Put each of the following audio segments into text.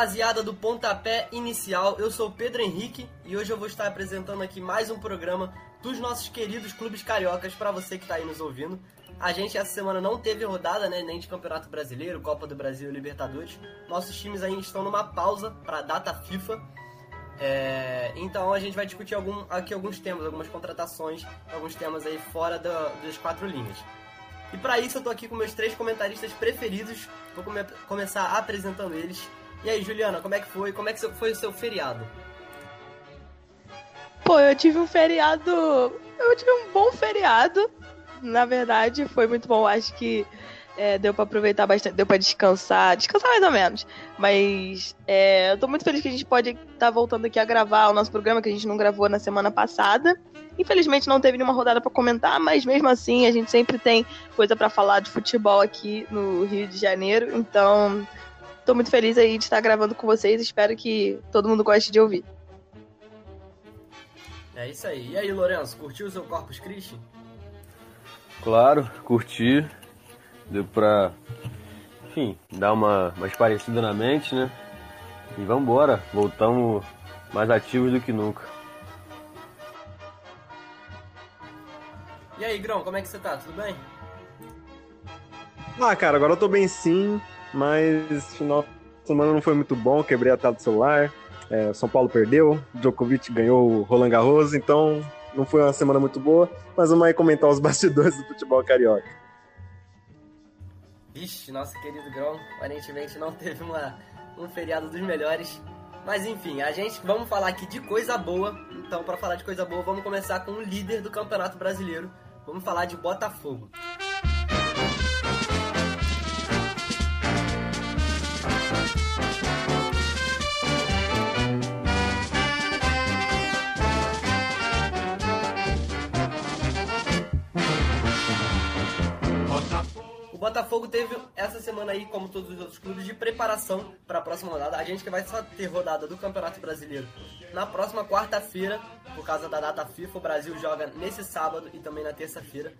rapaziada do Pontapé Inicial, eu sou Pedro Henrique e hoje eu vou estar apresentando aqui mais um programa dos nossos queridos clubes cariocas para você que está aí nos ouvindo. A gente essa semana não teve rodada, né, nem de Campeonato Brasileiro, Copa do Brasil e Libertadores. Nossos times ainda estão numa pausa para a data FIFA. É, então a gente vai discutir algum, aqui alguns temas, algumas contratações, alguns temas aí fora do, das quatro linhas. E para isso eu tô aqui com meus três comentaristas preferidos. Vou come começar apresentando eles. E aí, Juliana, como é que foi? Como é que foi o seu feriado? Pô, eu tive um feriado. Eu tive um bom feriado. Na verdade, foi muito bom. Acho que é, deu para aproveitar bastante, deu para descansar, descansar mais ou menos. Mas é, eu tô muito feliz que a gente pode estar tá voltando aqui a gravar o nosso programa que a gente não gravou na semana passada. Infelizmente não teve nenhuma rodada para comentar, mas mesmo assim a gente sempre tem coisa para falar de futebol aqui no Rio de Janeiro. Então, tô muito feliz aí de estar gravando com vocês. Espero que todo mundo goste de ouvir. É isso aí. E aí, Lourenço, curtiu o seu Corpus Christi? Claro, curti. Deu pra, enfim, dar uma mais parecida na mente, né? E vambora, voltamos mais ativos do que nunca. E aí, Grão, como é que você tá? Tudo bem? Ah, cara, agora eu tô bem sim, mas final de semana não foi muito bom, quebrei a tela do celular. É, São Paulo perdeu, Djokovic ganhou o Roland Garros, então não foi uma semana muito boa, mas vamos aí comentar os bastidores do futebol carioca. Vixe, nosso querido Grão, aparentemente não teve uma, um feriado dos melhores. Mas enfim, a gente vamos falar aqui de coisa boa. Então, para falar de coisa boa, vamos começar com o líder do Campeonato Brasileiro, Vamos falar de Botafogo. Botafogo teve essa semana aí, como todos os outros clubes, de preparação para a próxima rodada. A gente que vai só ter rodada do Campeonato Brasileiro na próxima quarta-feira, por causa da data FIFA. O Brasil joga nesse sábado e também na terça-feira.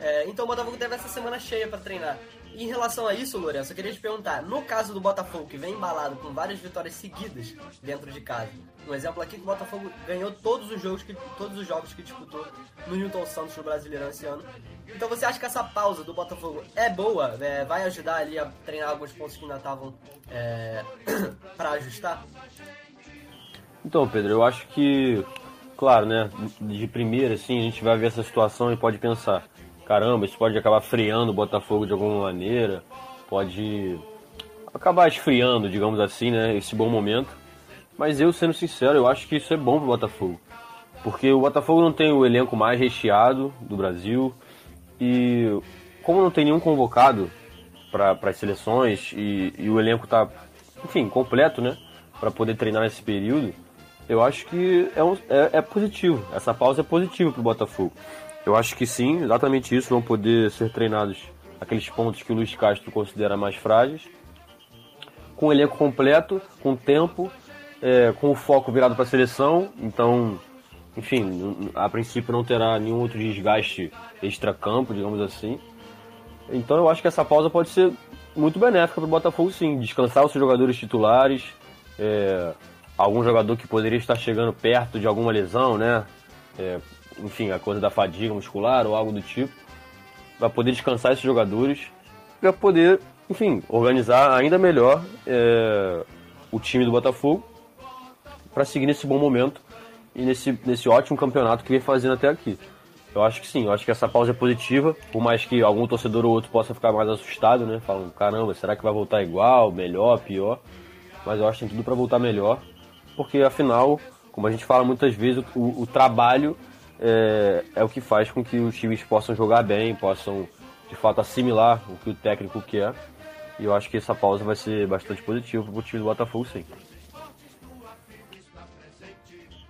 É, então o Botafogo teve essa semana cheia para treinar. Em relação a isso, Lourenço, eu queria te perguntar: no caso do Botafogo, que vem embalado com várias vitórias seguidas dentro de casa, um exemplo aqui que o Botafogo ganhou todos os jogos que, todos os jogos que disputou no Newton Santos no Brasileirão esse ano. Então você acha que essa pausa do Botafogo é boa? É, vai ajudar ali a treinar alguns pontos que ainda estavam é, para ajustar? Então, Pedro, eu acho que, claro, né, de primeira, assim, a gente vai ver essa situação e pode pensar caramba, isso pode acabar freando o Botafogo de alguma maneira, pode acabar esfriando, digamos assim, né, esse bom momento. Mas eu, sendo sincero, eu acho que isso é bom pro Botafogo. Porque o Botafogo não tem o elenco mais recheado do Brasil e como não tem nenhum convocado para as seleções e, e, o elenco tá, enfim, completo, né, para poder treinar nesse período, eu acho que é, um, é, é positivo. Essa pausa é positiva pro Botafogo. Eu acho que sim, exatamente isso. Vão poder ser treinados aqueles pontos que o Luiz Castro considera mais frágeis. Com o elenco completo, com tempo, é, com o foco virado para a seleção. Então, enfim, a princípio não terá nenhum outro desgaste extra-campo, digamos assim. Então eu acho que essa pausa pode ser muito benéfica para o Botafogo, sim. Descansar os seus jogadores titulares, é, algum jogador que poderia estar chegando perto de alguma lesão, né? É, enfim, a coisa da fadiga muscular ou algo do tipo, para poder descansar esses jogadores, para poder, enfim, organizar ainda melhor é, o time do Botafogo para seguir nesse bom momento e nesse, nesse ótimo campeonato que vem fazendo até aqui. Eu acho que sim, eu acho que essa pausa é positiva, por mais que algum torcedor ou outro possa ficar mais assustado, né? Falando, caramba, será que vai voltar igual, melhor, pior? Mas eu acho que tem tudo para voltar melhor, porque afinal, como a gente fala muitas vezes, o, o trabalho é, é o que faz com que os times possam jogar bem, possam de fato assimilar o que o técnico quer. E eu acho que essa pausa vai ser bastante positiva para o time do Botafogo, sim.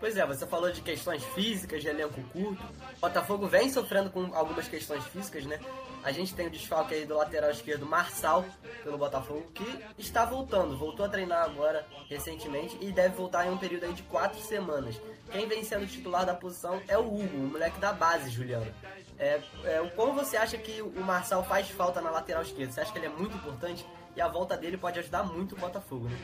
Pois é, você falou de questões físicas, de elenco curto. O Botafogo vem sofrendo com algumas questões físicas, né? A gente tem o desfalque aí do lateral esquerdo Marçal pelo Botafogo, que está voltando, voltou a treinar agora recentemente e deve voltar em um período aí de quatro semanas. Quem vem sendo titular da posição é o Hugo, o moleque da base, Juliano. É, é, como você acha que o Marçal faz falta na lateral esquerda? Você acha que ele é muito importante? E a volta dele pode ajudar muito o Botafogo, né?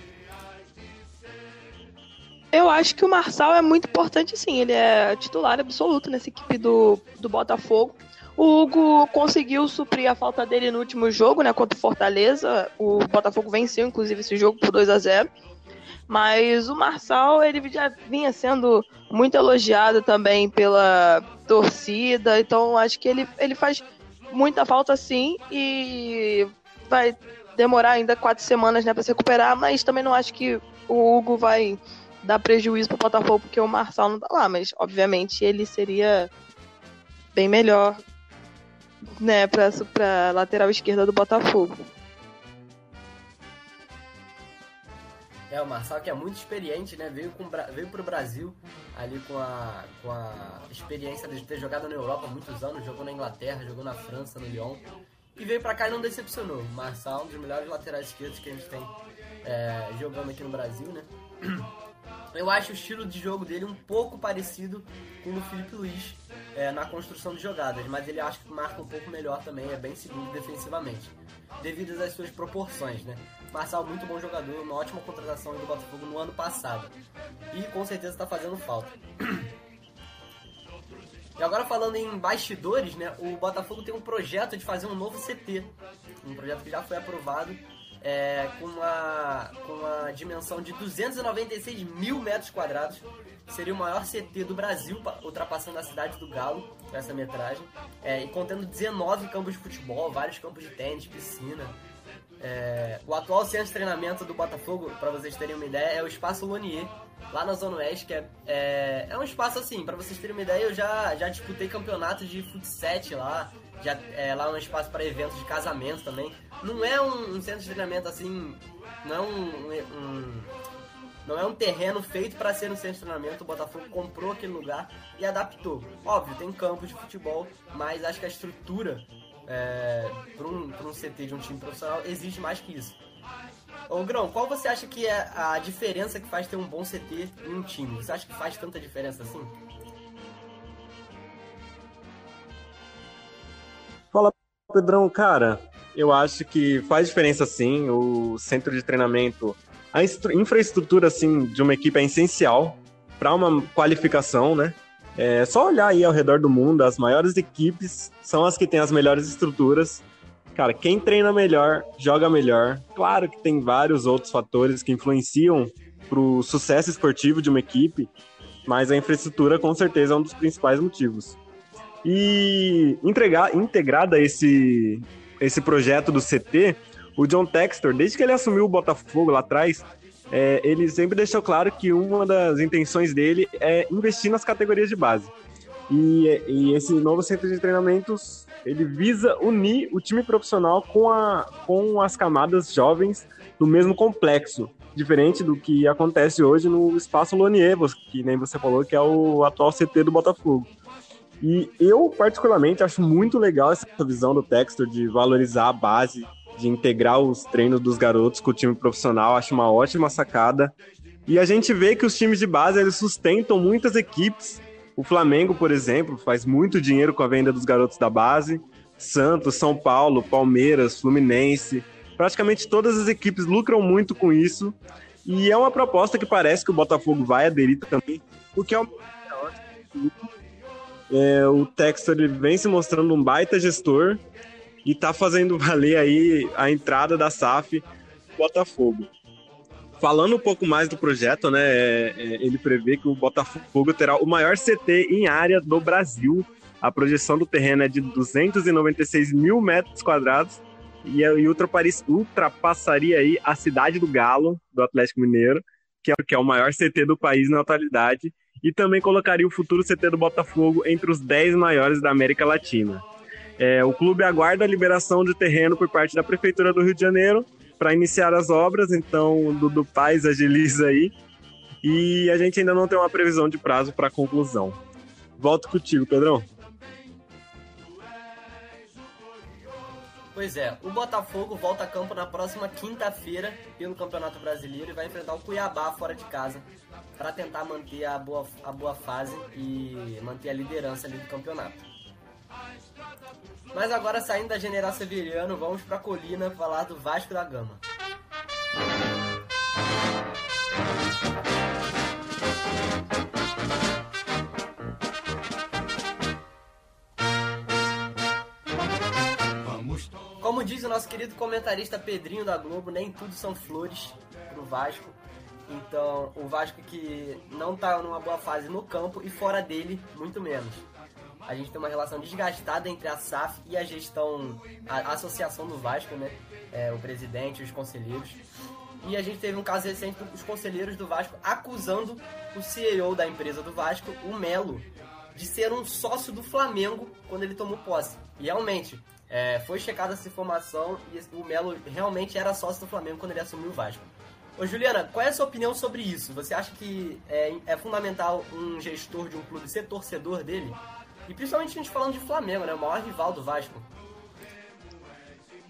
Eu acho que o Marçal é muito importante, sim. Ele é titular absoluto nessa equipe do, do Botafogo. O Hugo conseguiu suprir a falta dele no último jogo, né, contra o Fortaleza. O Botafogo venceu, inclusive, esse jogo por 2 a 0 Mas o Marçal, ele já vinha sendo muito elogiado também pela torcida. Então, acho que ele, ele faz muita falta, sim. E vai demorar ainda quatro semanas né, para se recuperar. Mas também não acho que o Hugo vai dar prejuízo pro Botafogo porque o Marçal não tá lá. Mas, obviamente, ele seria bem melhor né, pra, pra lateral esquerda do Botafogo. É, o Marçal que é muito experiente, né? Veio, com, veio pro Brasil ali com a, com a experiência de ter jogado na Europa há muitos anos, jogou na Inglaterra, jogou na França, no Lyon. E veio pra cá e não decepcionou. O Marçal, um dos melhores laterais esquerdos que a gente tem é, jogando aqui no Brasil, né? Eu acho o estilo de jogo dele um pouco parecido com o do Felipe Luiz é, na construção de jogadas, mas ele acho que marca um pouco melhor também, é bem seguro defensivamente, devido às suas proporções, né? Marçal, muito bom jogador, uma ótima contratação do Botafogo no ano passado e com certeza está fazendo falta. E agora falando em bastidores, né? O Botafogo tem um projeto de fazer um novo CT, um projeto que já foi aprovado é, com, uma, com uma dimensão de 296 mil metros quadrados. Seria o maior CT do Brasil, ultrapassando a cidade do Galo, essa metragem. É, e contendo 19 campos de futebol, vários campos de tênis, piscina. É, o atual centro de treinamento do Botafogo, para vocês terem uma ideia, é o Espaço Lonier, lá na Zona Oeste, que é, é, é um espaço assim, para vocês terem uma ideia, eu já, já disputei campeonato de futsal lá, já, é, lá um espaço para eventos de casamento também. Não é um, um, centro de treinamento assim, não é um, um não é um terreno feito para ser um centro de treinamento. O Botafogo comprou aquele lugar e adaptou. Óbvio, tem campo de futebol, mas acho que a estrutura é, para um, um CT de um time profissional exige mais que isso. Ô Grão, qual você acha que é a diferença que faz ter um bom CT em um time? Você acha que faz tanta diferença assim? Pedrão, cara, eu acho que faz diferença sim. O centro de treinamento, a infraestrutura assim de uma equipe é essencial para uma qualificação, né? É só olhar aí ao redor do mundo, as maiores equipes são as que têm as melhores estruturas. Cara, quem treina melhor, joga melhor. Claro que tem vários outros fatores que influenciam pro sucesso esportivo de uma equipe, mas a infraestrutura com certeza é um dos principais motivos. E entregar, integrada esse, esse projeto do CT, o John Textor, desde que ele assumiu o Botafogo lá atrás, é, ele sempre deixou claro que uma das intenções dele é investir nas categorias de base. E, e, esse novo centro de treinamentos ele visa unir o time profissional com, a, com as camadas jovens do mesmo complexo, diferente do que acontece hoje no espaço Lonier, que nem você falou, que é o atual CT do Botafogo. E eu, particularmente, acho muito legal essa visão do Textor de valorizar a base, de integrar os treinos dos garotos com o time profissional. Acho uma ótima sacada. E a gente vê que os times de base eles sustentam muitas equipes. O Flamengo, por exemplo, faz muito dinheiro com a venda dos garotos da base. Santos, São Paulo, Palmeiras, Fluminense. Praticamente todas as equipes lucram muito com isso. E é uma proposta que parece que o Botafogo vai aderir também, porque é o é, o Textor ele vem se mostrando um baita gestor e tá fazendo valer aí a entrada da SAF Botafogo. Falando um pouco mais do projeto, né, é, é, ele prevê que o Botafogo terá o maior CT em área do Brasil. A projeção do terreno é de 296 mil metros quadrados e, e ultrapassaria aí a cidade do Galo, do Atlético Mineiro, que é, que é o maior CT do país na atualidade e também colocaria o futuro CT do Botafogo entre os 10 maiores da América Latina. É, o clube aguarda a liberação de terreno por parte da Prefeitura do Rio de Janeiro para iniciar as obras, então o Dudu Paz agiliza aí. E a gente ainda não tem uma previsão de prazo para conclusão. Volto contigo, Pedrão. Pois é, o Botafogo volta a campo na próxima quinta-feira pelo Campeonato Brasileiro e vai enfrentar o Cuiabá fora de casa para tentar manter a boa, a boa fase e manter a liderança ali do campeonato. Mas agora saindo da General Severiano, vamos para a Colina falar do Vasco da Gama. Diz o nosso querido comentarista Pedrinho da Globo, nem tudo são flores pro Vasco. Então, o Vasco que não tá numa boa fase no campo e fora dele, muito menos. A gente tem uma relação desgastada entre a SAF e a gestão, a associação do Vasco, né? É, o presidente, os conselheiros. E a gente teve um caso recente dos conselheiros do Vasco acusando o CEO da empresa do Vasco, o Melo, de ser um sócio do Flamengo quando ele tomou posse. E realmente, é, foi checada essa informação e o Melo realmente era sócio do Flamengo quando ele assumiu o Vasco. Ô Juliana, qual é a sua opinião sobre isso? Você acha que é, é fundamental um gestor de um clube ser torcedor dele? E principalmente a gente falando de Flamengo, né? O maior rival do Vasco.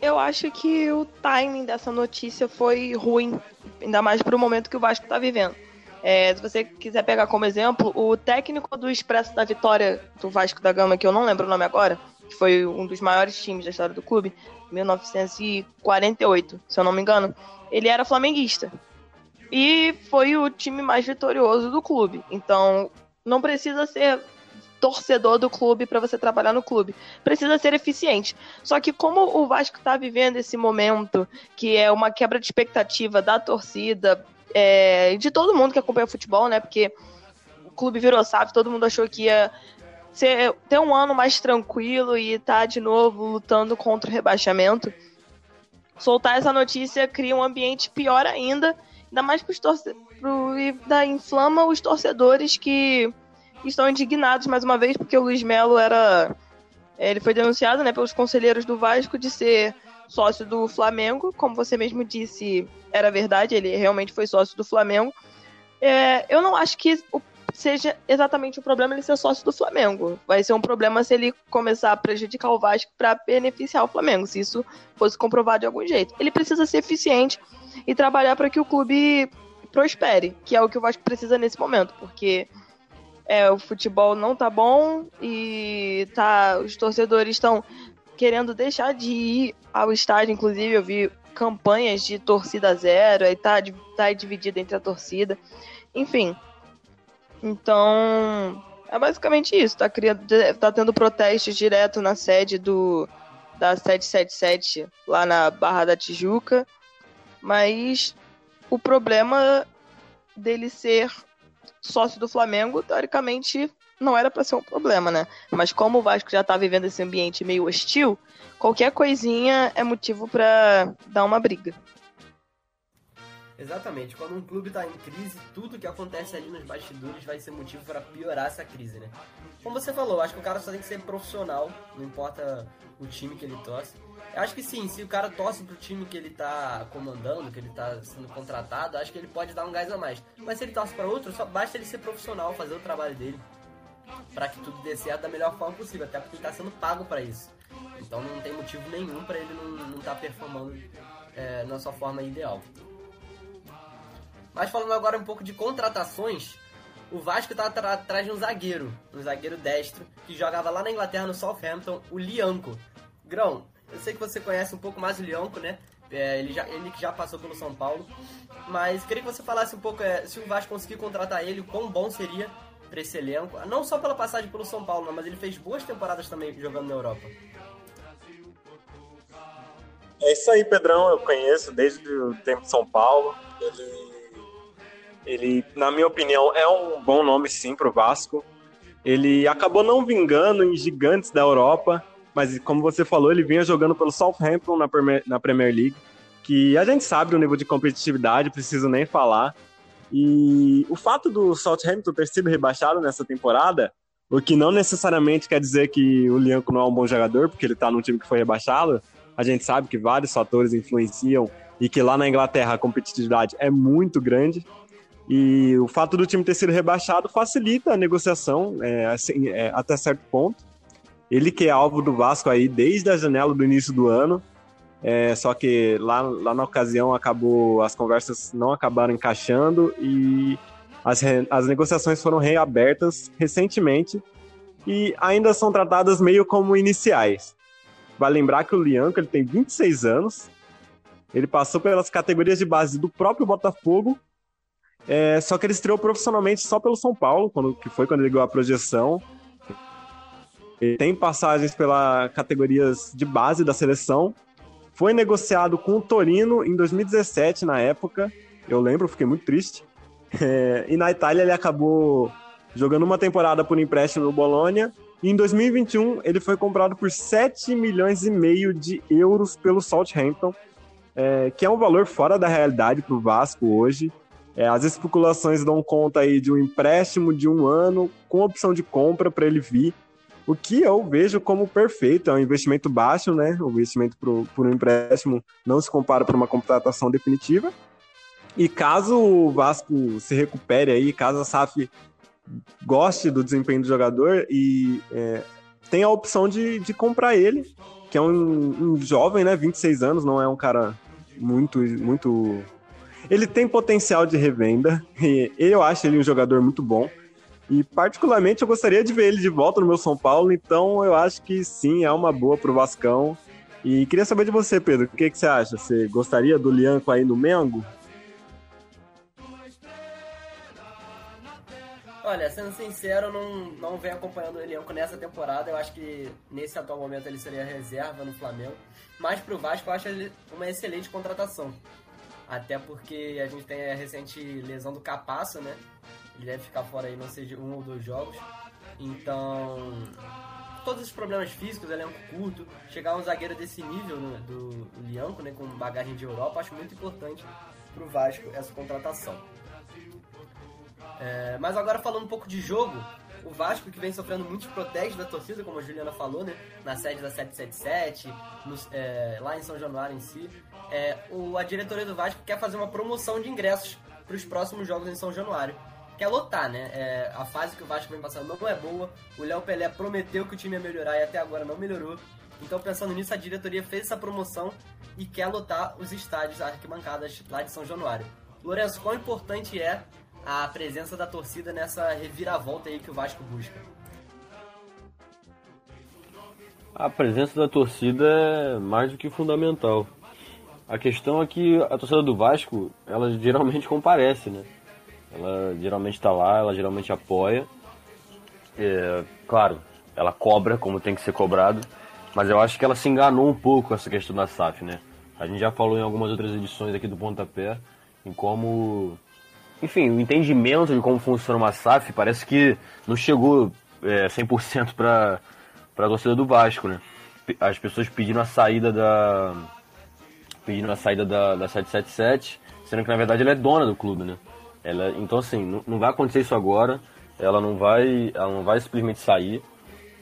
Eu acho que o timing dessa notícia foi ruim, ainda mais para o momento que o Vasco está vivendo. É, se você quiser pegar como exemplo, o técnico do Expresso da Vitória do Vasco da Gama, que eu não lembro o nome agora, que foi um dos maiores times da história do clube, 1948, se eu não me engano, ele era flamenguista. E foi o time mais vitorioso do clube. Então, não precisa ser torcedor do clube para você trabalhar no clube. Precisa ser eficiente. Só que como o Vasco está vivendo esse momento, que é uma quebra de expectativa da torcida, é, de todo mundo que acompanha futebol, né? Porque o clube virou SAF, todo mundo achou que ia ser, ter um ano mais tranquilo e estar tá de novo lutando contra o rebaixamento. Soltar essa notícia cria um ambiente pior ainda, ainda mais para os torcedores. Inflama os torcedores que estão indignados mais uma vez porque o Luiz Melo era. Ele foi denunciado né, pelos conselheiros do Vasco de ser sócio do Flamengo. Como você mesmo disse, era verdade, ele realmente foi sócio do Flamengo. É, eu não acho que o, seja exatamente o problema ele ser sócio do Flamengo. Vai ser um problema se ele começar a prejudicar o Vasco para beneficiar o Flamengo, se isso fosse comprovado de algum jeito. Ele precisa ser eficiente e trabalhar para que o clube prospere, que é o que o Vasco precisa nesse momento, porque é, o futebol não tá bom e tá, os torcedores estão querendo deixar de ir ao estádio. Inclusive, eu vi campanhas de torcida zero, aí tá, tá dividida entre a torcida. Enfim. Então, é basicamente isso. Tá, criando, tá tendo protestos direto na sede do da 777 lá na Barra da Tijuca. Mas o problema dele ser sócio do Flamengo, teoricamente, não era para ser um problema, né? Mas como o Vasco já tá vivendo esse ambiente meio hostil, qualquer coisinha é motivo para dar uma briga. Exatamente. Quando um clube tá em crise, tudo que acontece ali nos bastidores vai ser motivo para piorar essa crise, né? Como você falou, acho que o cara só tem que ser profissional, não importa o time que ele torce. Eu acho que sim, se o cara torce pro time que ele tá comandando, que ele tá sendo contratado, acho que ele pode dar um gás a mais. Mas se ele torce para outro, só basta ele ser profissional, fazer o trabalho dele, para que tudo dê certo da melhor forma possível, até porque ele tá sendo pago para isso. Então não tem motivo nenhum para ele não estar tá performando é, na sua forma ideal. Mas falando agora um pouco de contratações, o Vasco tá atrás de um zagueiro, um zagueiro destro, que jogava lá na Inglaterra no Southampton, o Lianco. Grão, eu sei que você conhece um pouco mais o Lionco, né? É, ele, já, ele que já passou pelo São Paulo. Mas queria que você falasse um pouco é, se o Vasco conseguir contratar ele, o quão bom seria para esse elenco. Não só pela passagem pelo São Paulo, mas ele fez boas temporadas também jogando na Europa. É isso aí, Pedrão. Eu conheço desde o tempo de São Paulo. Ele, ele na minha opinião, é um bom nome sim para o Vasco. Ele acabou não vingando em gigantes da Europa mas como você falou, ele vinha jogando pelo Southampton na Premier, na Premier League, que a gente sabe o nível de competitividade, preciso nem falar. E o fato do Southampton ter sido rebaixado nessa temporada, o que não necessariamente quer dizer que o Lianco não é um bom jogador, porque ele está num time que foi rebaixado, a gente sabe que vários fatores influenciam e que lá na Inglaterra a competitividade é muito grande. E o fato do time ter sido rebaixado facilita a negociação é, assim, é, até certo ponto. Ele que é alvo do Vasco aí desde a janela do início do ano. É, só que lá, lá na ocasião acabou as conversas não acabaram encaixando e as, as negociações foram reabertas recentemente e ainda são tratadas meio como iniciais. Vai lembrar que o Lianco ele tem 26 anos, ele passou pelas categorias de base do próprio Botafogo, é, só que ele estreou profissionalmente só pelo São Paulo, quando, que foi quando ele ganhou a projeção. Ele tem passagens pelas categorias de base da seleção foi negociado com o Torino em 2017, na época. Eu lembro, fiquei muito triste. É, e na Itália ele acabou jogando uma temporada por empréstimo no Bologna. E em 2021 ele foi comprado por 7 milhões e meio de euros pelo Southampton, é, que é um valor fora da realidade para o Vasco hoje. É, as especulações dão conta aí de um empréstimo de um ano com opção de compra para ele vir. O que eu vejo como perfeito, é um investimento baixo, né? O investimento por um empréstimo não se compara para uma contratação definitiva. E caso o Vasco se recupere aí, caso a SAF goste do desempenho do jogador e é, tem a opção de, de comprar ele, que é um, um, jovem, né? 26 anos, não é um cara muito, muito. Ele tem potencial de revenda, e eu acho ele um jogador muito bom. E particularmente eu gostaria de ver ele de volta no meu São Paulo, então eu acho que sim, é uma boa pro Vascão. E queria saber de você, Pedro, o que, que você acha? Você gostaria do Lianco aí no Mengo? Olha, sendo sincero, não, não venho acompanhando o Lianco nessa temporada. Eu acho que nesse atual momento ele seria reserva no Flamengo. Mas pro Vasco eu acho ele uma excelente contratação. Até porque a gente tem a recente lesão do Capasso, né? Ele deve ficar fora aí, não sei, de um ou dois jogos. Então, todos os problemas físicos, elenco curto, chegar um zagueiro desse nível do, do Lianco, né, com bagagem de Europa, acho muito importante para o Vasco essa contratação. É, mas agora falando um pouco de jogo, o Vasco que vem sofrendo muitos protestos da torcida, como a Juliana falou, né, na sede da 777, no, é, lá em São Januário em si, é, o, a diretoria do Vasco quer fazer uma promoção de ingressos para os próximos jogos em São Januário quer lotar, né? É, a fase que o Vasco vem passando não é boa. O Léo Pelé prometeu que o time ia melhorar e até agora não melhorou. Então, pensando nisso, a diretoria fez essa promoção e quer lotar os estádios arquibancadas lá de São Januário. Lourenço, quão importante é a presença da torcida nessa reviravolta aí que o Vasco busca? A presença da torcida é mais do que fundamental. A questão é que a torcida do Vasco, ela geralmente comparece, né? Ela geralmente está lá, ela geralmente apoia. É, claro, ela cobra como tem que ser cobrado, mas eu acho que ela se enganou um pouco com essa questão da SAF, né? A gente já falou em algumas outras edições aqui do Pontapé em como. Enfim, o entendimento de como funciona uma SAF parece que não chegou é, 100% para a torcida do Vasco, né? As pessoas pedindo a saída da. pedindo a saída da, da 777, sendo que na verdade ela é dona do clube, né? Ela, então assim, não, não vai acontecer isso agora. Ela não vai, ela não vai simplesmente sair.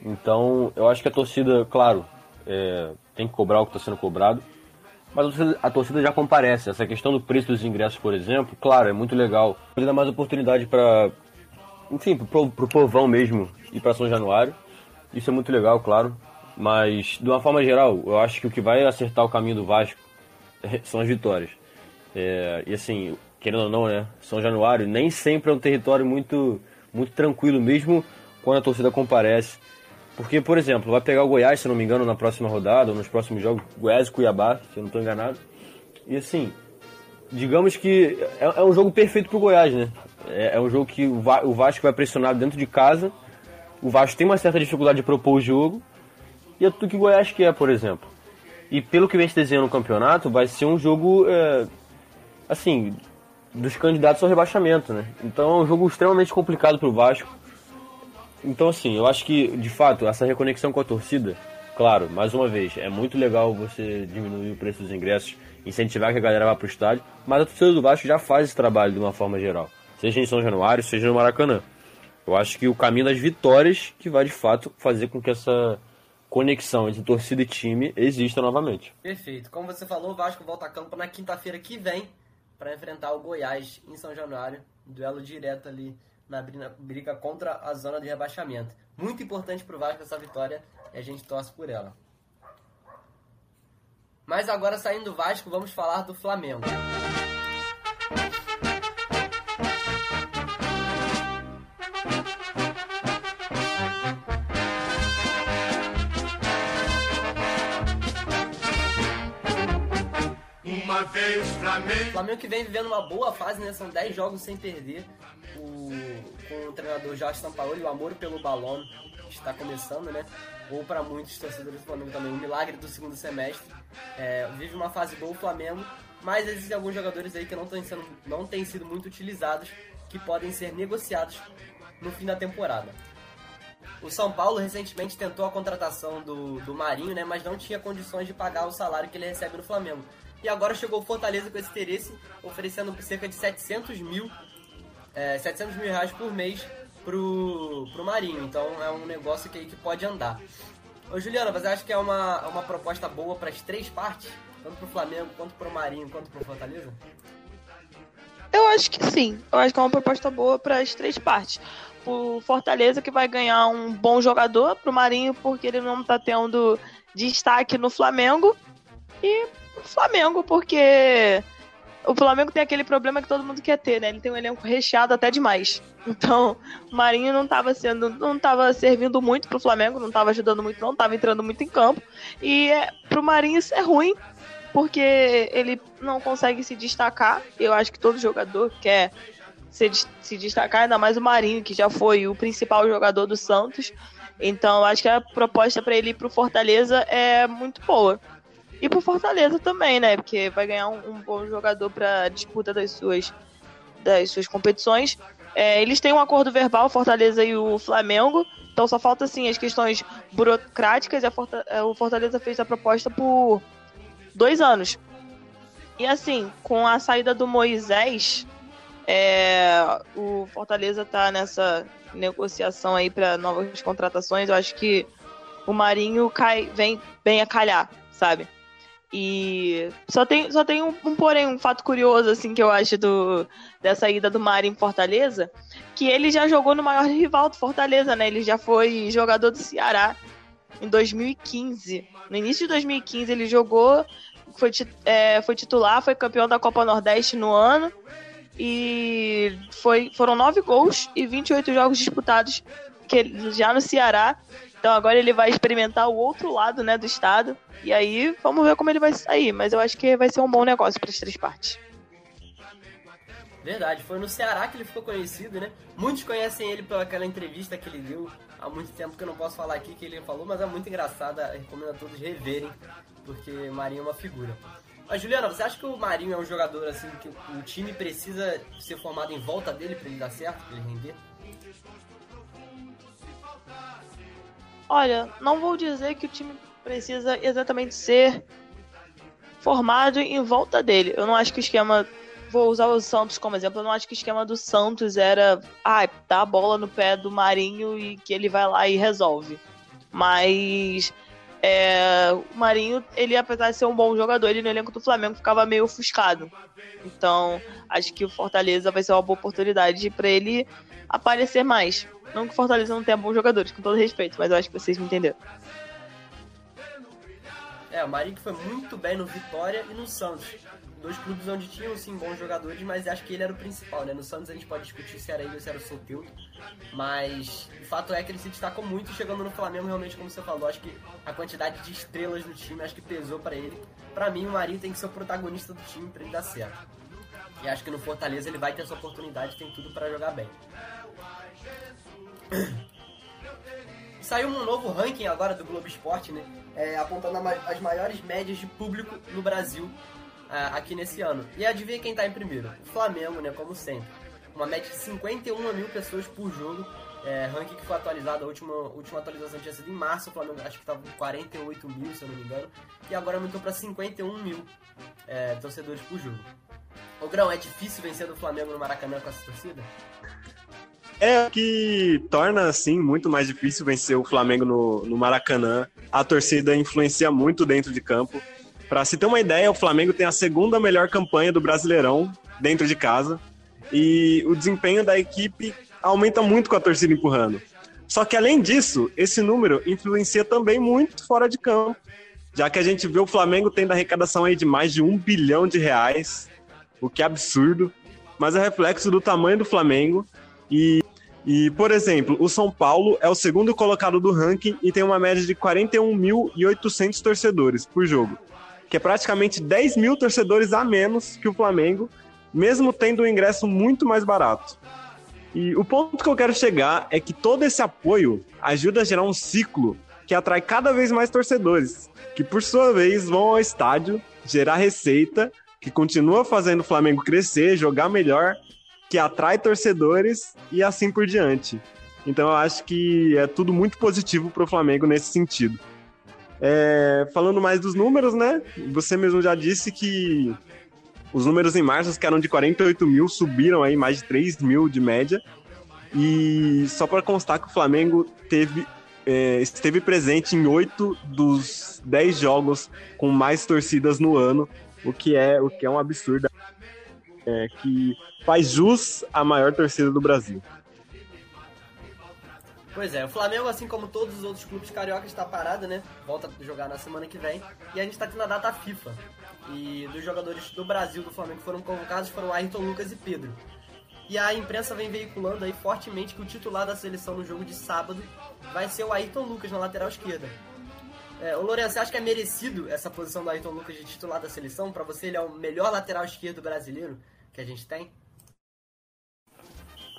Então, eu acho que a torcida, claro, é, tem que cobrar o que está sendo cobrado. Mas a torcida, já comparece. Essa questão do preço dos ingressos, por exemplo, claro, é muito legal. Dá mais oportunidade para, enfim, pro, pro povão mesmo ir para São Januário. Isso é muito legal, claro. Mas, de uma forma geral, eu acho que o que vai acertar o caminho do Vasco são as vitórias. É, e assim, querendo ou não, né? São Januário nem sempre é um território muito, muito tranquilo, mesmo quando a torcida comparece. Porque, por exemplo, vai pegar o Goiás, se não me engano, na próxima rodada, ou nos próximos jogos, Goiás e Cuiabá, se eu não estou enganado. E assim, digamos que é, é um jogo perfeito para o Goiás, né? É, é, um jogo que o, Va o Vasco vai pressionado dentro de casa, o Vasco tem uma certa dificuldade de propor o jogo, e é tudo que o Goiás quer, por exemplo. E pelo que vem se desenhando no campeonato, vai ser um jogo, é, assim, dos candidatos ao rebaixamento, né? Então é um jogo extremamente complicado para o Vasco. Então, assim, eu acho que, de fato, essa reconexão com a torcida, claro, mais uma vez, é muito legal você diminuir o preço dos ingressos, incentivar que a galera vá para o estádio, mas a torcida do Vasco já faz esse trabalho de uma forma geral, seja em São Januário, seja no Maracanã. Eu acho que o caminho das vitórias que vai, de fato, fazer com que essa conexão entre torcida e time exista novamente. Perfeito. Como você falou, o Vasco volta a campo na quinta-feira que vem para enfrentar o Goiás em São Januário, duelo direto ali na briga contra a zona de rebaixamento. Muito importante para o Vasco essa vitória e a gente torce por ela. Mas agora saindo do Vasco, vamos falar do Flamengo. Flamengo. Que vem vivendo uma boa fase, né? São 10 jogos sem perder. O, com o treinador Jorge Sampaoli, o amor pelo balão está começando, né? Ou para muitos torcedores do Flamengo também, o milagre do segundo semestre. É, vive uma fase boa o Flamengo, mas existem alguns jogadores aí que não têm, sendo, não têm sido muito utilizados, que podem ser negociados no fim da temporada. O São Paulo recentemente tentou a contratação do, do Marinho, né, mas não tinha condições de pagar o salário que ele recebe no Flamengo. E agora chegou o Fortaleza com esse interesse, oferecendo cerca de 700 mil, é, 700 mil reais por mês pro, pro Marinho. Então é um negócio que, que pode andar. Ô Juliana, você acha que é uma, uma proposta boa para as três partes? Tanto pro Flamengo, quanto pro Marinho, quanto pro Fortaleza? Eu acho que sim. Eu acho que é uma proposta boa para as três partes. O Fortaleza que vai ganhar um bom jogador, pro Marinho porque ele não tá tendo destaque no Flamengo e Flamengo porque o Flamengo tem aquele problema que todo mundo quer ter, né? Ele tem um elenco recheado até demais. Então, o Marinho não estava sendo, não tava servindo muito pro Flamengo, não estava ajudando muito, não estava entrando muito em campo. E é, pro Marinho isso é ruim, porque ele não consegue se destacar. Eu acho que todo jogador quer se, se destacar, ainda mais o Marinho, que já foi o principal jogador do Santos. Então, acho que a proposta para ele ir pro Fortaleza é muito boa. E pro Fortaleza também, né? Porque vai ganhar um, um bom jogador para disputa das suas, das suas competições. É, eles têm um acordo verbal, Fortaleza e o Flamengo. Então só falta assim as questões burocráticas. É, o Fortaleza fez a proposta por dois anos. E assim, com a saída do Moisés, é, o Fortaleza tá nessa negociação aí para novas contratações. Eu acho que o Marinho cai, vem bem a calhar, sabe? E só tem, só tem um, um, porém, um fato curioso, assim, que eu acho do, dessa ida do Marinho em Fortaleza, que ele já jogou no maior rival do Fortaleza, né? Ele já foi jogador do Ceará em 2015. No início de 2015 ele jogou, foi, é, foi titular, foi campeão da Copa Nordeste no ano. E foi, foram nove gols e 28 jogos disputados que, já no Ceará. Então agora ele vai experimentar o outro lado né, do estado. E aí vamos ver como ele vai sair. Mas eu acho que vai ser um bom negócio para as três partes. Verdade, foi no Ceará que ele ficou conhecido, né? Muitos conhecem ele pelaquela entrevista que ele deu há muito tempo que eu não posso falar aqui que ele falou, mas é muito engraçada, recomendo a todos reverem, porque Marinho é uma figura. Mas Juliana, você acha que o Marinho é um jogador assim que o time precisa ser formado em volta dele para ele dar certo, para ele render? Olha, não vou dizer que o time precisa exatamente ser formado em volta dele. Eu não acho que o esquema vou usar o Santos como exemplo, eu não acho que o esquema do Santos era ah, dar a bola no pé do Marinho e que ele vai lá e resolve. Mas é, o Marinho, ele apesar de ser um bom jogador, ele no elenco do Flamengo ficava meio ofuscado. Então, acho que o Fortaleza vai ser uma boa oportunidade para ele aparecer mais. Não que o Fortaleza não tenha bons jogadores, com todo respeito, mas eu acho que vocês me entenderam. É, o Marinho foi muito bem no Vitória e no Santos dois clubes onde tinham sim bons jogadores, mas acho que ele era o principal, né? No Santos a gente pode discutir se era ele ou se era o Soteldo, mas o fato é que ele se destacou muito chegando no Flamengo, realmente, como você falou, acho que a quantidade de estrelas no time acho que pesou para ele. Para mim, o Marinho tem que ser o protagonista do time para ele dar certo. E acho que no Fortaleza ele vai ter essa oportunidade, tem tudo para jogar bem. Saiu um novo ranking agora do Globo Esporte, né? É, apontando as maiores médias de público no Brasil uh, aqui nesse ano. E adivinha quem tá em primeiro? O Flamengo, né? Como sempre. Uma média de 51 mil pessoas por jogo. É, ranking que foi atualizado, a última, última atualização tinha sido em março, o Flamengo acho que estava com 48 mil, se eu não me engano, e agora aumentou para 51 mil é, torcedores por jogo. O Grão, é difícil vencer do Flamengo no Maracanã com essa torcida? É o que torna, assim, muito mais difícil vencer o Flamengo no, no Maracanã. A torcida influencia muito dentro de campo. Para se ter uma ideia, o Flamengo tem a segunda melhor campanha do Brasileirão dentro de casa e o desempenho da equipe aumenta muito com a torcida empurrando. Só que além disso, esse número influencia também muito fora de campo, já que a gente vê o Flamengo tendo arrecadação aí de mais de um bilhão de reais, o que é absurdo, mas é reflexo do tamanho do Flamengo e e, por exemplo, o São Paulo é o segundo colocado do ranking e tem uma média de 41.800 torcedores por jogo. que é praticamente 10 mil torcedores a menos que o Flamengo, mesmo tendo um ingresso muito mais barato. E o ponto que eu quero chegar é que todo esse apoio ajuda a gerar um ciclo que atrai cada vez mais torcedores, que por sua vez vão ao estádio gerar receita, que continua fazendo o Flamengo crescer, jogar melhor, que atrai torcedores e assim por diante. Então eu acho que é tudo muito positivo para o Flamengo nesse sentido. É, falando mais dos números, né? Você mesmo já disse que os números em março, que eram de 48 mil, subiram aí mais de 3 mil de média. E só para constar que o Flamengo teve é, esteve presente em oito dos dez jogos com mais torcidas no ano, o que é, o que é um absurdo. É, que faz jus à maior torcida do Brasil. Pois é, o Flamengo, assim como todos os outros clubes cariocas, está parado, né? Volta a jogar na semana que vem. E a gente está tendo a data FIFA. E dos jogadores do Brasil do Flamengo que foram convocados foram Ayrton Lucas e Pedro. E a imprensa vem veiculando aí fortemente que o titular da seleção no jogo de sábado vai ser o Ayrton Lucas na lateral esquerda. É, o Lourenço, você acha que é merecido essa posição do Ayrton Lucas de titular da seleção? Para você, ele é o melhor lateral esquerdo brasileiro que a gente tem?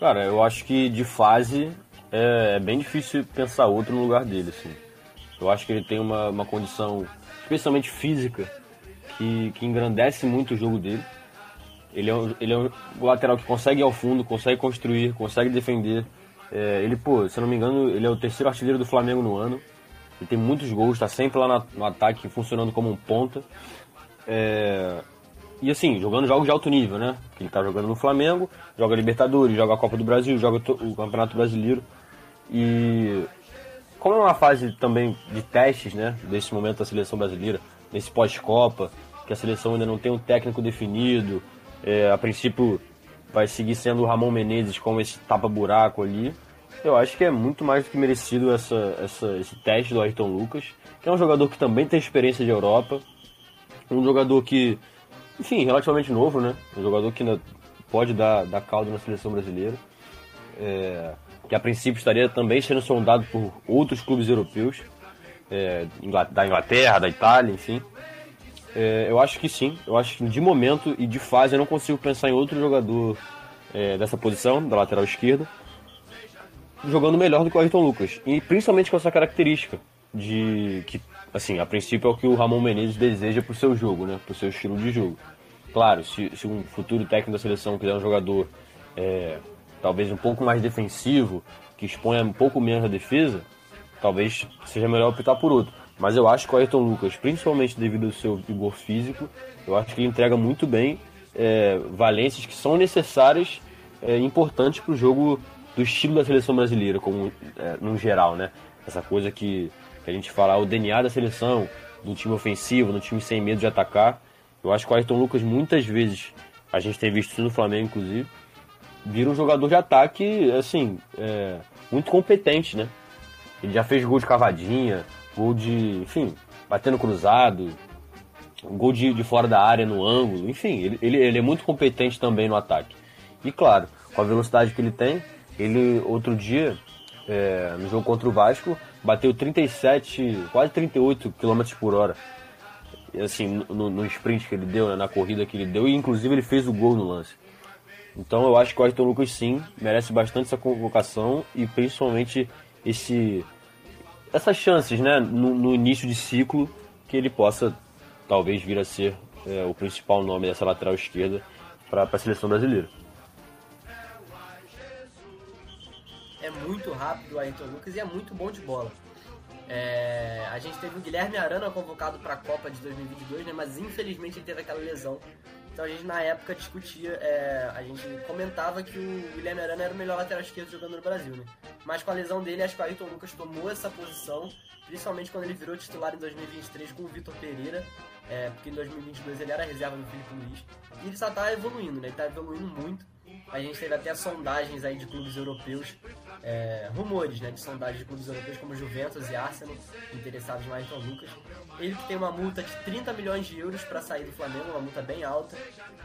Cara, eu acho que de fase é, é bem difícil pensar outro no lugar dele, assim. Eu acho que ele tem uma, uma condição, especialmente física, que, que engrandece muito o jogo dele. Ele é, um, ele é um lateral que consegue ir ao fundo, consegue construir, consegue defender. É, ele, pô, se eu não me engano, ele é o terceiro artilheiro do Flamengo no ano. Ele tem muitos gols, está sempre lá no ataque, funcionando como um ponta. É, e assim, jogando jogos de alto nível, né? Ele está jogando no Flamengo, joga Libertadores, joga a Copa do Brasil, joga o Campeonato Brasileiro. E como é uma fase também de testes, né? Desse momento da seleção brasileira, nesse pós-Copa, que a seleção ainda não tem um técnico definido, é, a princípio vai seguir sendo o Ramon Menezes com esse tapa-buraco ali. Eu acho que é muito mais do que merecido essa, essa, esse teste do Ayrton Lucas, que é um jogador que também tem experiência de Europa, um jogador que, enfim, relativamente novo, né? Um jogador que ainda pode dar, dar caldo na seleção brasileira, é, que a princípio estaria também sendo sondado por outros clubes europeus, é, da Inglaterra, da Itália, enfim. É, eu acho que sim. Eu acho que de momento e de fase eu não consigo pensar em outro jogador é, dessa posição, da lateral esquerda, jogando melhor do que o Ayrton Lucas. E principalmente com essa característica de que, assim, a princípio é o que o Ramon Menezes deseja pro seu jogo, né? Pro seu estilo de jogo. Claro, se, se um futuro técnico da seleção quiser um jogador é, talvez um pouco mais defensivo, que exponha um pouco menos a defesa, talvez seja melhor optar por outro. Mas eu acho que o Ayrton Lucas, principalmente devido ao seu vigor físico, eu acho que ele entrega muito bem é, valências que são necessárias é, importantes para o jogo do estilo da seleção brasileira, como é, no geral, né? Essa coisa que, que a gente fala, o DNA da seleção, do time ofensivo, do time sem medo de atacar. Eu acho que o Ayrton Lucas, muitas vezes, a gente tem visto isso no Flamengo, inclusive, vira um jogador de ataque, assim, é, muito competente, né? Ele já fez gol de cavadinha, gol de, enfim, batendo cruzado, gol de, de fora da área no ângulo, enfim, ele, ele, ele é muito competente também no ataque. E claro, com a velocidade que ele tem, ele outro dia, é, no jogo contra o Vasco, bateu 37, quase 38 km por hora. Assim, no, no sprint que ele deu, né, na corrida que ele deu, e inclusive ele fez o gol no lance. Então eu acho que o Ayrton Lucas sim merece bastante essa convocação e principalmente esse essas chances, né, no, no, início de ciclo, que ele possa talvez vir a ser é, o principal nome dessa lateral esquerda para a seleção brasileira. É muito rápido o Ayrton Lucas e é muito bom de bola. É, a gente teve o Guilherme Arana convocado para a Copa de 2022, né, mas infelizmente ele teve aquela lesão então a gente na época discutia, é, a gente comentava que o Guilherme Arana era o melhor lateral esquerdo jogando no Brasil, né? Mas com a lesão dele, acho que o Ayrton Lucas tomou essa posição, principalmente quando ele virou titular em 2023 com o Vitor Pereira, é, porque em 2022 ele era reserva do Felipe Luiz. E ele só tá evoluindo, né? Ele tá evoluindo muito. A gente teve até sondagens aí de clubes europeus, é, rumores né, de sondagens de clubes europeus como Juventus e Arsenal, interessados mais Tom Lucas. Ele que tem uma multa de 30 milhões de euros para sair do Flamengo, uma multa bem alta.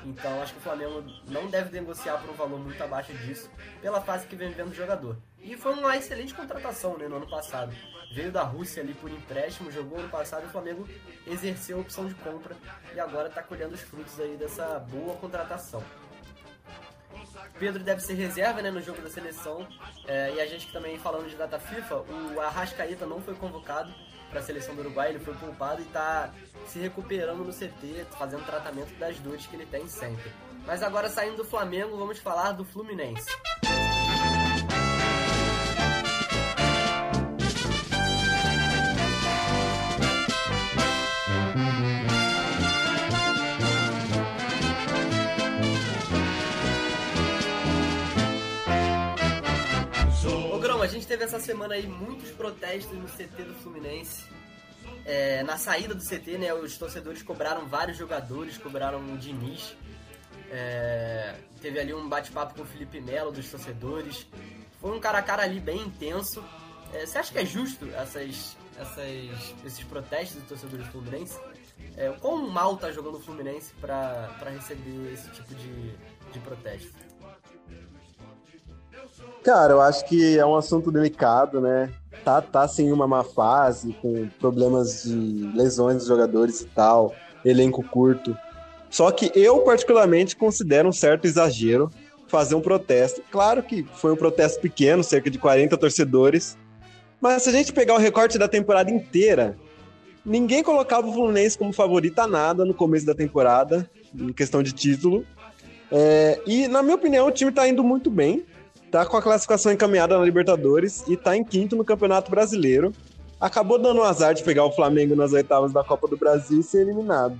Então acho que o Flamengo não deve negociar por um valor muito abaixo disso, pela fase que vem vivendo o jogador. E foi uma excelente contratação né, no ano passado. Veio da Rússia ali por empréstimo, jogou ano passado e o Flamengo exerceu a opção de compra e agora está colhendo os frutos aí dessa boa contratação. Pedro deve ser reserva né, no jogo da seleção. É, e a gente também falando de data FIFA, o Arrascaeta não foi convocado para a seleção do Uruguai, ele foi poupado e está se recuperando no CT, fazendo tratamento das dores que ele tem sempre. Mas agora saindo do Flamengo, vamos falar do Fluminense. A gente teve essa semana aí muitos protestos no CT do Fluminense. É, na saída do CT, né, os torcedores cobraram vários jogadores, cobraram o Diniz. É, teve ali um bate-papo com o Felipe Melo dos torcedores. Foi um cara a cara ali bem intenso. É, você acha que é justo essas, essas, esses protestos dos torcedores do Fluminense? É, quão mal tá jogando o Fluminense para receber esse tipo de, de protesto? Cara, eu acho que é um assunto delicado, né? Tá, tá sim uma má fase, com problemas de lesões dos jogadores e tal, elenco curto. Só que eu, particularmente, considero um certo exagero fazer um protesto. Claro que foi um protesto pequeno, cerca de 40 torcedores. Mas se a gente pegar o recorte da temporada inteira, ninguém colocava o Fluminense como favorito a nada no começo da temporada, em questão de título. É, e, na minha opinião, o time tá indo muito bem tá com a classificação encaminhada na Libertadores e tá em quinto no Campeonato Brasileiro. Acabou dando um azar de pegar o Flamengo nas oitavas da Copa do Brasil e ser eliminado.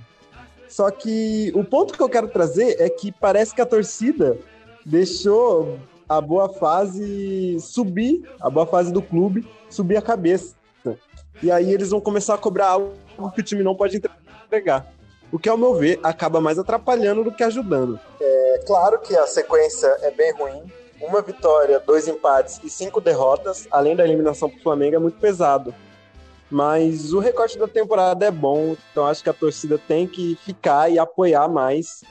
Só que o ponto que eu quero trazer é que parece que a torcida deixou a boa fase subir, a boa fase do clube subir a cabeça. E aí eles vão começar a cobrar algo que o time não pode entregar. O que, ao meu ver, acaba mais atrapalhando do que ajudando. É claro que a sequência é bem ruim, uma vitória, dois empates e cinco derrotas, além da eliminação para o Flamengo, é muito pesado. Mas o recorte da temporada é bom, então acho que a torcida tem que ficar e apoiar mais,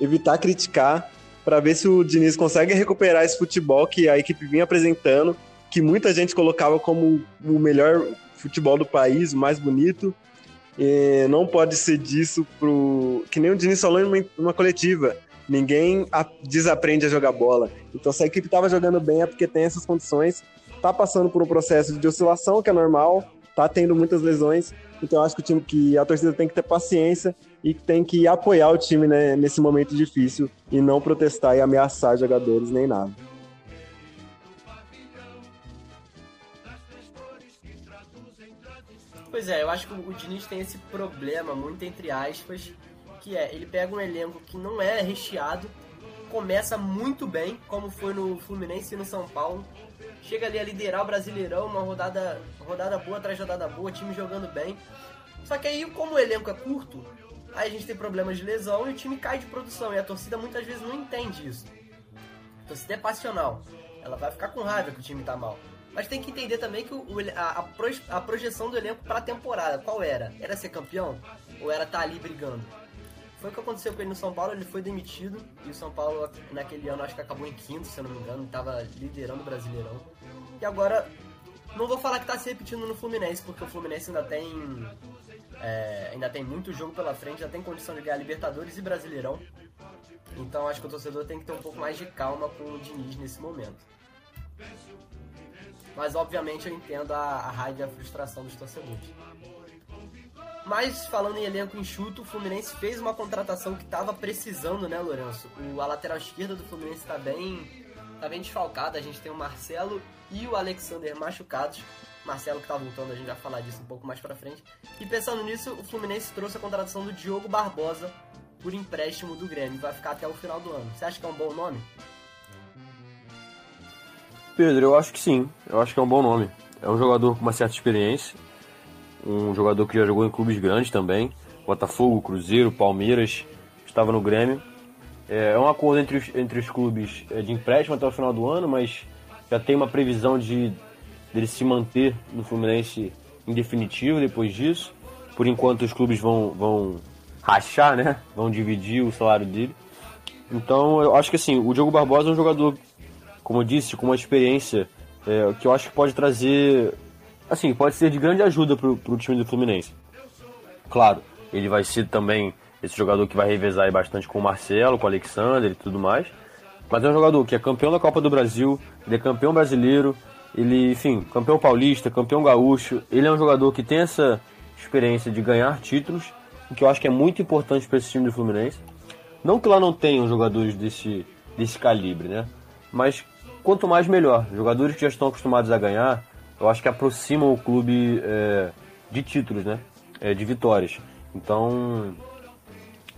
evitar criticar, para ver se o Diniz consegue recuperar esse futebol que a equipe vinha apresentando, que muita gente colocava como o melhor futebol do país, o mais bonito. E não pode ser disso pro. Que nem o Diniz falou em uma coletiva Ninguém desaprende a jogar bola. Então, se a equipe estava jogando bem é porque tem essas condições, tá passando por um processo de oscilação que é normal, tá tendo muitas lesões. Então, eu acho que o time que a torcida tem que ter paciência e tem que apoiar o time né, nesse momento difícil e não protestar e ameaçar jogadores nem nada. Pois é, eu acho que o Diniz tem esse problema, muito entre aspas, que é, ele pega um elenco que não é recheado, começa muito bem, como foi no Fluminense e no São Paulo, chega ali a liderar o Brasileirão, uma rodada, rodada boa atrás de rodada boa, time jogando bem. Só que aí, como o elenco é curto, aí a gente tem problemas de lesão e o time cai de produção, e a torcida muitas vezes não entende isso. A torcida é passional, ela vai ficar com raiva que o time tá mal. Mas tem que entender também que o, a, a, projeção do elenco para a temporada, qual era? Era ser campeão? Ou era estar tá ali brigando? Foi o que aconteceu com ele no São Paulo, ele foi demitido e o São Paulo naquele ano acho que acabou em quinto, se eu não me engano, estava liderando o Brasileirão. E agora, não vou falar que está se repetindo no Fluminense, porque o Fluminense ainda tem é, ainda tem muito jogo pela frente, já tem condição de ganhar Libertadores e Brasileirão. Então acho que o torcedor tem que ter um pouco mais de calma com o Diniz nesse momento. Mas obviamente eu entendo a, a raiva e a frustração dos torcedores. Mas falando em elenco enxuto, o Fluminense fez uma contratação que estava precisando, né, Lourenço? O, a lateral esquerda do Fluminense está bem, tá bem desfalcada. A gente tem o Marcelo e o Alexander machucados. Marcelo que tá voltando, a gente vai falar disso um pouco mais pra frente. E pensando nisso, o Fluminense trouxe a contratação do Diogo Barbosa por empréstimo do Grêmio. Vai ficar até o final do ano. Você acha que é um bom nome? Pedro, eu acho que sim. Eu acho que é um bom nome. É um jogador com uma certa experiência um jogador que já jogou em clubes grandes também, Botafogo, Cruzeiro, Palmeiras, estava no Grêmio. É, é um acordo entre os, entre os clubes é, de empréstimo até o final do ano, mas já tem uma previsão de dele se manter no Fluminense em definitivo depois disso. Por enquanto os clubes vão, vão rachar, né? Vão dividir o salário dele. Então eu acho que assim, o Diogo Barbosa é um jogador, como eu disse, com uma experiência é, que eu acho que pode trazer. Assim, pode ser de grande ajuda pro, pro time do Fluminense. Claro, ele vai ser também esse jogador que vai revezar bastante com o Marcelo, com o Alexander e tudo mais. Mas é um jogador que é campeão da Copa do Brasil, ele é campeão brasileiro, ele, enfim, campeão paulista, campeão gaúcho. Ele é um jogador que tem essa experiência de ganhar títulos, o que eu acho que é muito importante para esse time do Fluminense. Não que lá não tenham jogadores desse, desse calibre, né? Mas quanto mais melhor. Jogadores que já estão acostumados a ganhar, eu acho que aproximam o clube é, de títulos, né? É, de vitórias. Então,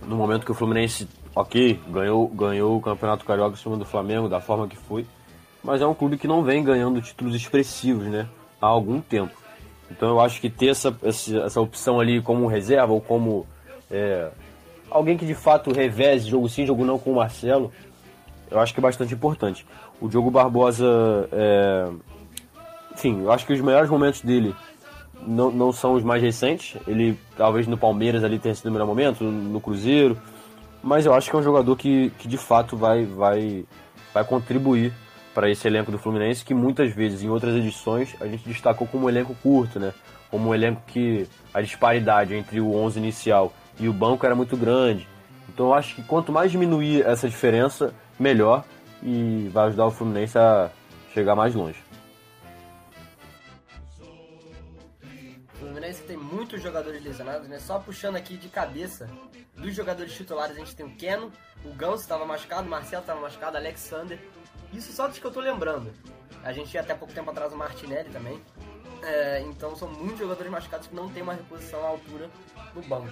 no momento que o Fluminense, ok, ganhou, ganhou o Campeonato Carioca em cima do Flamengo, da forma que foi, mas é um clube que não vem ganhando títulos expressivos, né? Há algum tempo. Então eu acho que ter essa, essa, essa opção ali como reserva ou como é, alguém que de fato reveze jogo sim, jogo não com o Marcelo, eu acho que é bastante importante. O Diogo Barbosa, é, enfim, eu acho que os melhores momentos dele não, não são os mais recentes. Ele talvez no Palmeiras ali tenha sido o melhor momento, no Cruzeiro. Mas eu acho que é um jogador que, que de fato vai, vai, vai contribuir para esse elenco do Fluminense, que muitas vezes em outras edições a gente destacou como um elenco curto, né? Como um elenco que a disparidade entre o 11 inicial e o banco era muito grande. Então eu acho que quanto mais diminuir essa diferença, melhor e vai ajudar o Fluminense a chegar mais longe. Jogadores lesionados, né? Só puxando aqui de cabeça, dos jogadores titulares a gente tem o Keno, o Ganso estava machucado, o Marcelo estava machucado, Alexander. Isso só dos que eu tô lembrando. A gente tinha até pouco tempo atrás o Martinelli também. É, então são muitos jogadores machucados que não tem uma reposição à altura no banco.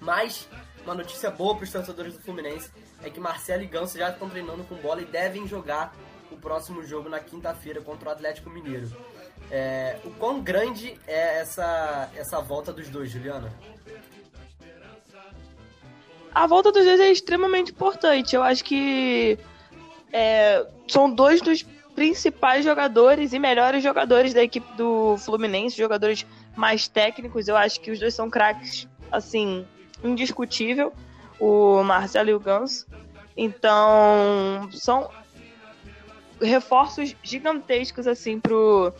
Mas uma notícia boa para os torcedores do Fluminense é que Marcelo e Ganso já estão treinando com bola e devem jogar o próximo jogo na quinta-feira contra o Atlético Mineiro. É, o quão grande é essa, essa volta dos dois, Juliana? A volta dos dois é extremamente importante. Eu acho que é, são dois dos principais jogadores e melhores jogadores da equipe do Fluminense, jogadores mais técnicos. Eu acho que os dois são craques, assim, indiscutível, o Marcelo e o Ganso. Então, são reforços gigantescos, assim, pro,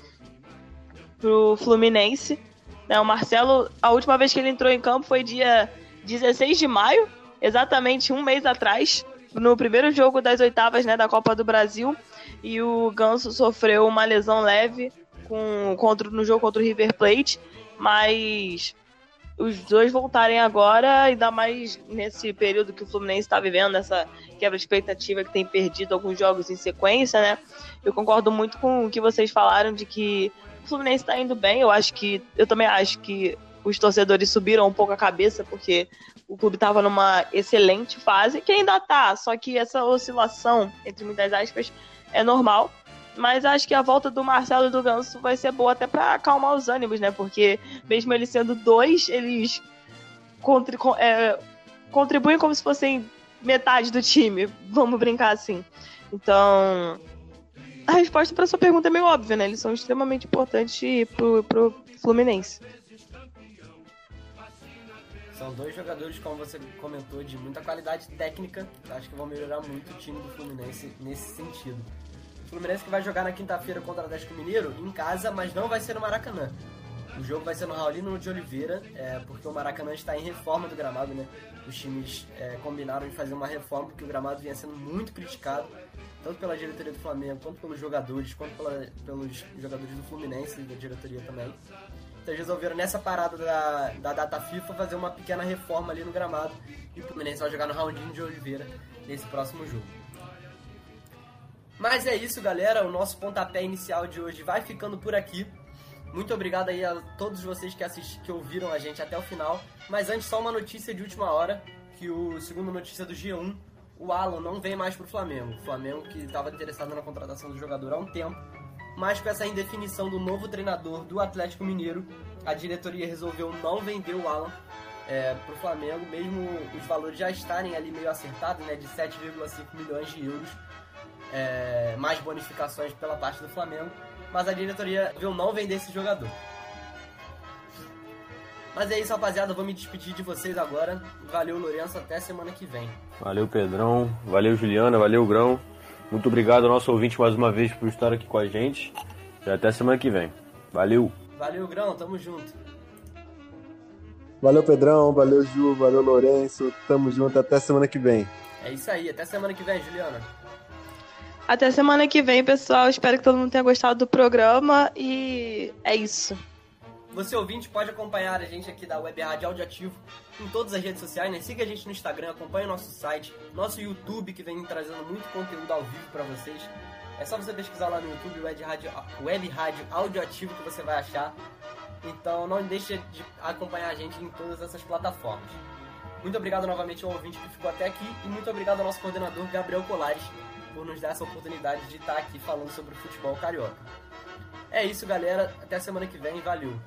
pro Fluminense. Né? O Marcelo, a última vez que ele entrou em campo foi dia 16 de maio, exatamente um mês atrás, no primeiro jogo das oitavas né, da Copa do Brasil. E o Ganso sofreu uma lesão leve com, contra, no jogo contra o River Plate, mas os dois voltarem agora, ainda mais nesse período que o Fluminense está vivendo, essa quebra de expectativa que tem perdido alguns jogos em sequência, né? Eu concordo muito com o que vocês falaram de que Fluminense está indo bem. Eu acho que. Eu também acho que os torcedores subiram um pouco a cabeça, porque o clube estava numa excelente fase, que ainda tá, só que essa oscilação, entre muitas aspas, é normal. Mas acho que a volta do Marcelo e do Ganso vai ser boa até para acalmar os ânimos, né? Porque mesmo eles sendo dois, eles é, contribuem como se fossem metade do time. Vamos brincar assim. Então, a resposta para sua pergunta é meio óbvia, né? Eles são extremamente importantes pro, pro Fluminense. São dois jogadores, como você comentou, de muita qualidade técnica. Acho que vão melhorar muito o time do Fluminense nesse sentido. Fluminense que vai jogar na quinta-feira contra o Atlético Mineiro em casa, mas não vai ser no Maracanã. O jogo vai ser no Raulino de Oliveira, é, porque o Maracanã está em reforma do gramado, né? Os times é, combinaram em fazer uma reforma, porque o gramado vinha sendo muito criticado, tanto pela diretoria do Flamengo, quanto pelos jogadores, quanto pela, pelos jogadores do Fluminense e da diretoria também. Então eles resolveram nessa parada da, da data FIFA fazer uma pequena reforma ali no gramado e o Fluminense vai jogar no Raulino de Oliveira nesse próximo jogo. Mas é isso, galera. O nosso pontapé inicial de hoje vai ficando por aqui. Muito obrigado aí a todos vocês que, assistiram, que ouviram a gente até o final. Mas antes, só uma notícia de última hora, que o segundo notícia do G1, o Alan não vem mais pro Flamengo. O Flamengo que estava interessado na contratação do jogador há um tempo, mas com essa indefinição do novo treinador do Atlético Mineiro, a diretoria resolveu não vender o Alan é, para o Flamengo, mesmo os valores já estarem ali meio acertados, né, de 7,5 milhões de euros, é, mais bonificações pela parte do Flamengo, mas a diretoria viu não vender esse jogador. Mas é isso, rapaziada. Eu vou me despedir de vocês agora. Valeu, Lourenço. Até semana que vem. Valeu, Pedrão. Valeu, Juliana. Valeu, Grão. Muito obrigado ao nosso ouvinte mais uma vez por estar aqui com a gente. E até semana que vem. Valeu. Valeu, Grão. Tamo junto. Valeu, Pedrão. Valeu, Ju. Valeu, Lourenço. Tamo junto. Até semana que vem. É isso aí. Até semana que vem, Juliana. Até semana que vem, pessoal. Espero que todo mundo tenha gostado do programa. E é isso. Você ouvinte pode acompanhar a gente aqui da Web Rádio Audioativo em todas as redes sociais, né? Siga a gente no Instagram, acompanhe o nosso site, nosso YouTube que vem trazendo muito conteúdo ao vivo para vocês. É só você pesquisar lá no YouTube Web Rádio, Web Rádio Audioativo que você vai achar. Então não deixe de acompanhar a gente em todas essas plataformas. Muito obrigado novamente ao ouvinte que ficou até aqui e muito obrigado ao nosso coordenador Gabriel Colares por nos dar essa oportunidade de estar aqui falando sobre o futebol carioca. É isso, galera. Até semana que vem. Valeu!